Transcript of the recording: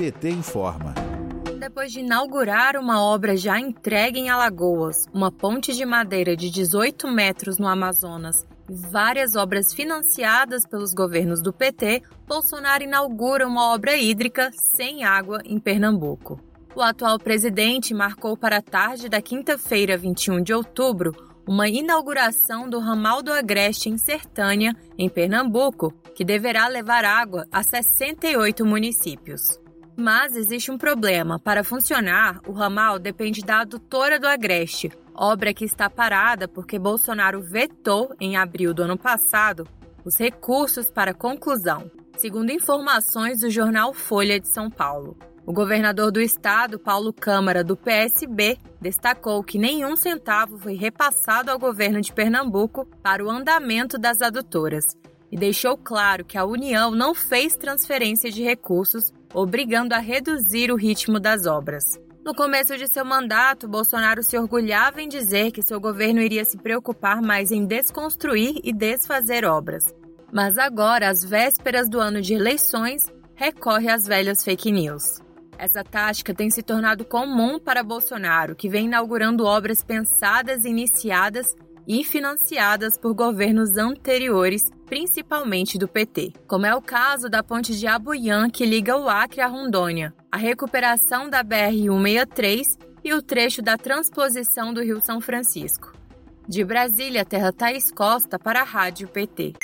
PT informa. Depois de inaugurar uma obra já entregue em Alagoas, uma ponte de madeira de 18 metros no Amazonas e várias obras financiadas pelos governos do PT, Bolsonaro inaugura uma obra hídrica sem água em Pernambuco. O atual presidente marcou para a tarde da quinta-feira, 21 de outubro, uma inauguração do ramal do Agreste em Sertânia, em Pernambuco, que deverá levar água a 68 municípios. Mas existe um problema. Para funcionar, o ramal depende da adutora do Agreste, obra que está parada porque Bolsonaro vetou, em abril do ano passado, os recursos para conclusão, segundo informações do jornal Folha de São Paulo. O governador do estado, Paulo Câmara, do PSB, destacou que nenhum centavo foi repassado ao governo de Pernambuco para o andamento das adutoras e deixou claro que a União não fez transferência de recursos, obrigando a reduzir o ritmo das obras. No começo de seu mandato, Bolsonaro se orgulhava em dizer que seu governo iria se preocupar mais em desconstruir e desfazer obras. Mas agora, às vésperas do ano de eleições, recorre às velhas fake news. Essa tática tem se tornado comum para Bolsonaro, que vem inaugurando obras pensadas, iniciadas e financiadas por governos anteriores, principalmente do PT, como é o caso da ponte de Abuiã que liga o Acre a Rondônia, a recuperação da BR-163 e o trecho da transposição do Rio São Francisco. De Brasília, Terra Thaís Costa para a Rádio PT.